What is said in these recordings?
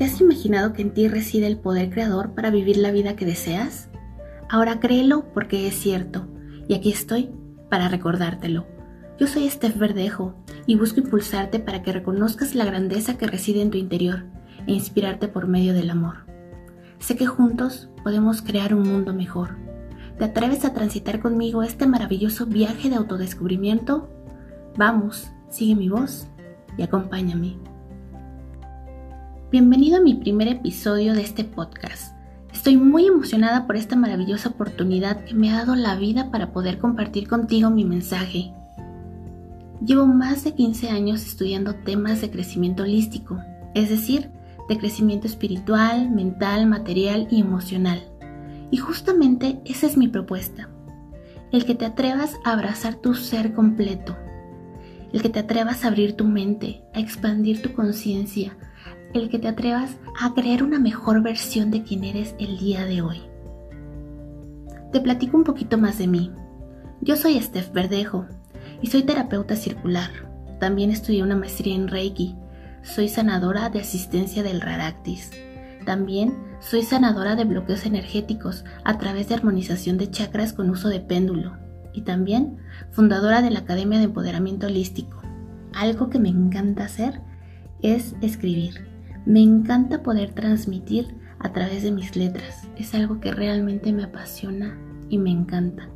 ¿Te has imaginado que en ti reside el poder creador para vivir la vida que deseas? Ahora créelo porque es cierto, y aquí estoy para recordártelo. Yo soy Steph Verdejo y busco impulsarte para que reconozcas la grandeza que reside en tu interior e inspirarte por medio del amor. Sé que juntos podemos crear un mundo mejor. ¿Te atreves a transitar conmigo este maravilloso viaje de autodescubrimiento? Vamos, sigue mi voz y acompáñame. Bienvenido a mi primer episodio de este podcast. Estoy muy emocionada por esta maravillosa oportunidad que me ha dado la vida para poder compartir contigo mi mensaje. Llevo más de 15 años estudiando temas de crecimiento holístico, es decir, de crecimiento espiritual, mental, material y emocional. Y justamente esa es mi propuesta. El que te atrevas a abrazar tu ser completo. El que te atrevas a abrir tu mente, a expandir tu conciencia. El que te atrevas a crear una mejor versión de quien eres el día de hoy. Te platico un poquito más de mí. Yo soy Steph Verdejo y soy terapeuta circular. También estudié una maestría en Reiki soy sanadora de asistencia del Radactis. También soy sanadora de bloqueos energéticos a través de armonización de chakras con uso de péndulo. Y también fundadora de la Academia de Empoderamiento Holístico. Algo que me encanta hacer es escribir. Me encanta poder transmitir a través de mis letras. Es algo que realmente me apasiona y me encanta.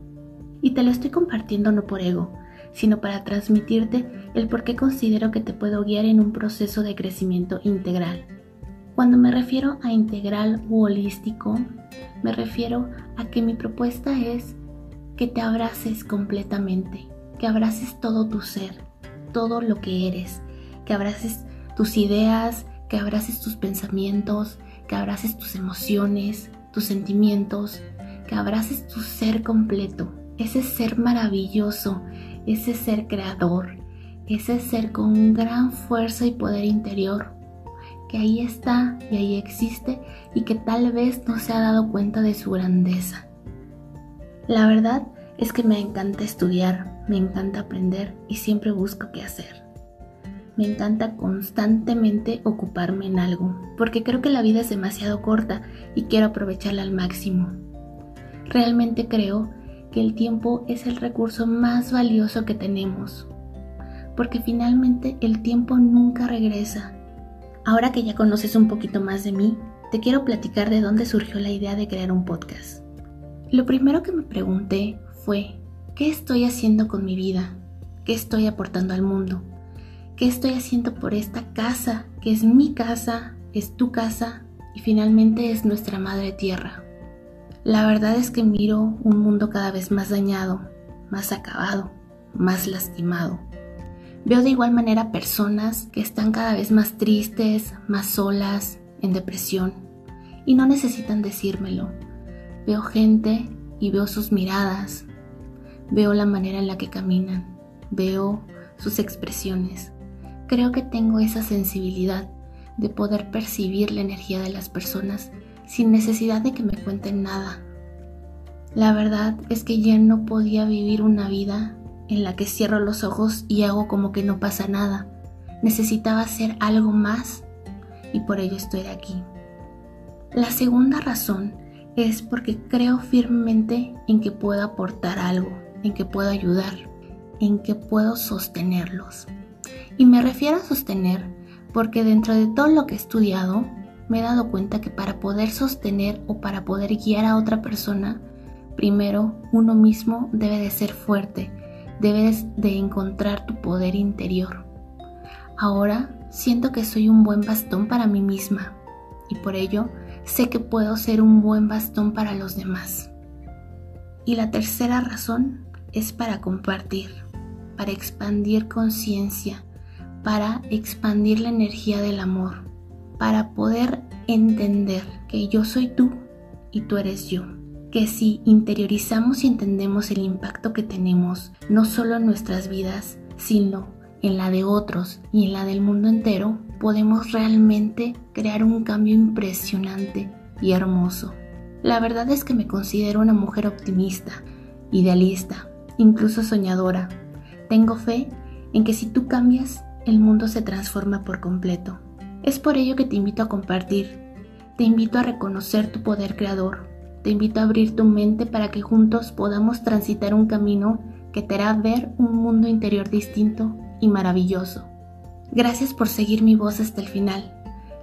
Y te lo estoy compartiendo no por ego, sino para transmitirte el por qué considero que te puedo guiar en un proceso de crecimiento integral. Cuando me refiero a integral u holístico, me refiero a que mi propuesta es que te abraces completamente, que abraces todo tu ser, todo lo que eres, que abraces tus ideas, que abraces tus pensamientos, que abraces tus emociones, tus sentimientos, que abraces tu ser completo, ese ser maravilloso, ese ser creador, ese ser con gran fuerza y poder interior, que ahí está y ahí existe y que tal vez no se ha dado cuenta de su grandeza. La verdad es que me encanta estudiar, me encanta aprender y siempre busco qué hacer. Me encanta constantemente ocuparme en algo, porque creo que la vida es demasiado corta y quiero aprovecharla al máximo. Realmente creo que el tiempo es el recurso más valioso que tenemos, porque finalmente el tiempo nunca regresa. Ahora que ya conoces un poquito más de mí, te quiero platicar de dónde surgió la idea de crear un podcast. Lo primero que me pregunté fue, ¿qué estoy haciendo con mi vida? ¿Qué estoy aportando al mundo? ¿Qué estoy haciendo por esta casa, que es mi casa, es tu casa y finalmente es nuestra madre tierra? La verdad es que miro un mundo cada vez más dañado, más acabado, más lastimado. Veo de igual manera personas que están cada vez más tristes, más solas, en depresión, y no necesitan decírmelo. Veo gente y veo sus miradas, veo la manera en la que caminan, veo sus expresiones. Creo que tengo esa sensibilidad de poder percibir la energía de las personas sin necesidad de que me cuenten nada. La verdad es que ya no podía vivir una vida en la que cierro los ojos y hago como que no pasa nada. Necesitaba hacer algo más y por ello estoy aquí. La segunda razón es porque creo firmemente en que puedo aportar algo, en que puedo ayudar, en que puedo sostenerlos. Y me refiero a sostener porque dentro de todo lo que he estudiado, me he dado cuenta que para poder sostener o para poder guiar a otra persona, primero uno mismo debe de ser fuerte, debes de encontrar tu poder interior. Ahora siento que soy un buen bastón para mí misma y por ello sé que puedo ser un buen bastón para los demás. Y la tercera razón es para compartir, para expandir conciencia, para expandir la energía del amor para poder entender que yo soy tú y tú eres yo. Que si interiorizamos y entendemos el impacto que tenemos, no solo en nuestras vidas, sino en la de otros y en la del mundo entero, podemos realmente crear un cambio impresionante y hermoso. La verdad es que me considero una mujer optimista, idealista, incluso soñadora. Tengo fe en que si tú cambias, el mundo se transforma por completo Es por ello que te invito a compartir, te invito a reconocer tu poder creador, te invito a abrir tu mente para que juntos podamos transitar un camino que te hará ver un mundo interior distinto y maravilloso. Gracias por seguir mi voz hasta el final.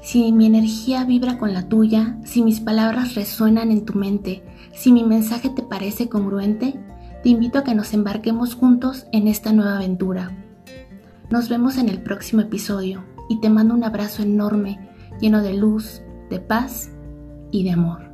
Si mi energía vibra con la tuya, si mis palabras resuenan en tu mente, si mi mensaje te parece congruente, te invito a que nos embarquemos juntos en esta nueva aventura. Nos vemos en el próximo episodio y te mando un abrazo enorme, lleno de luz, de paz y de amor.